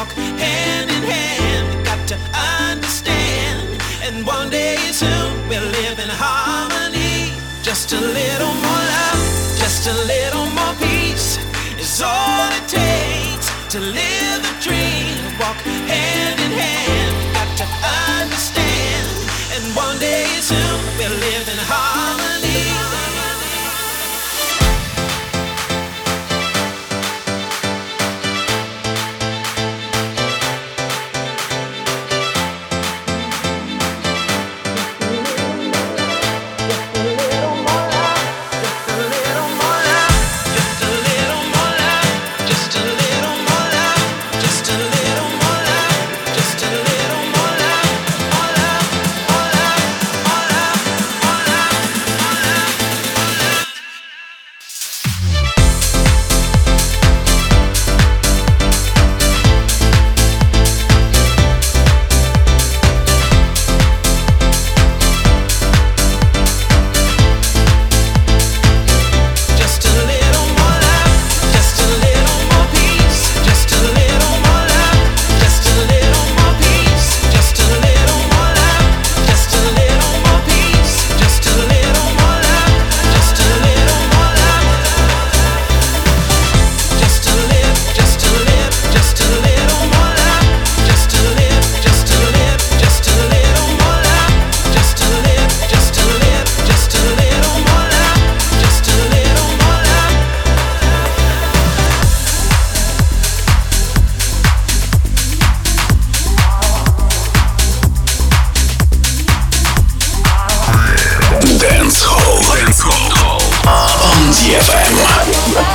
walk hand in hand. We got to understand, and one day soon we'll live in harmony. Just a little more love, just a little more peace is all it takes to live the dream. Walk hand in hand, got to understand, and one day soon we'll live. DFM.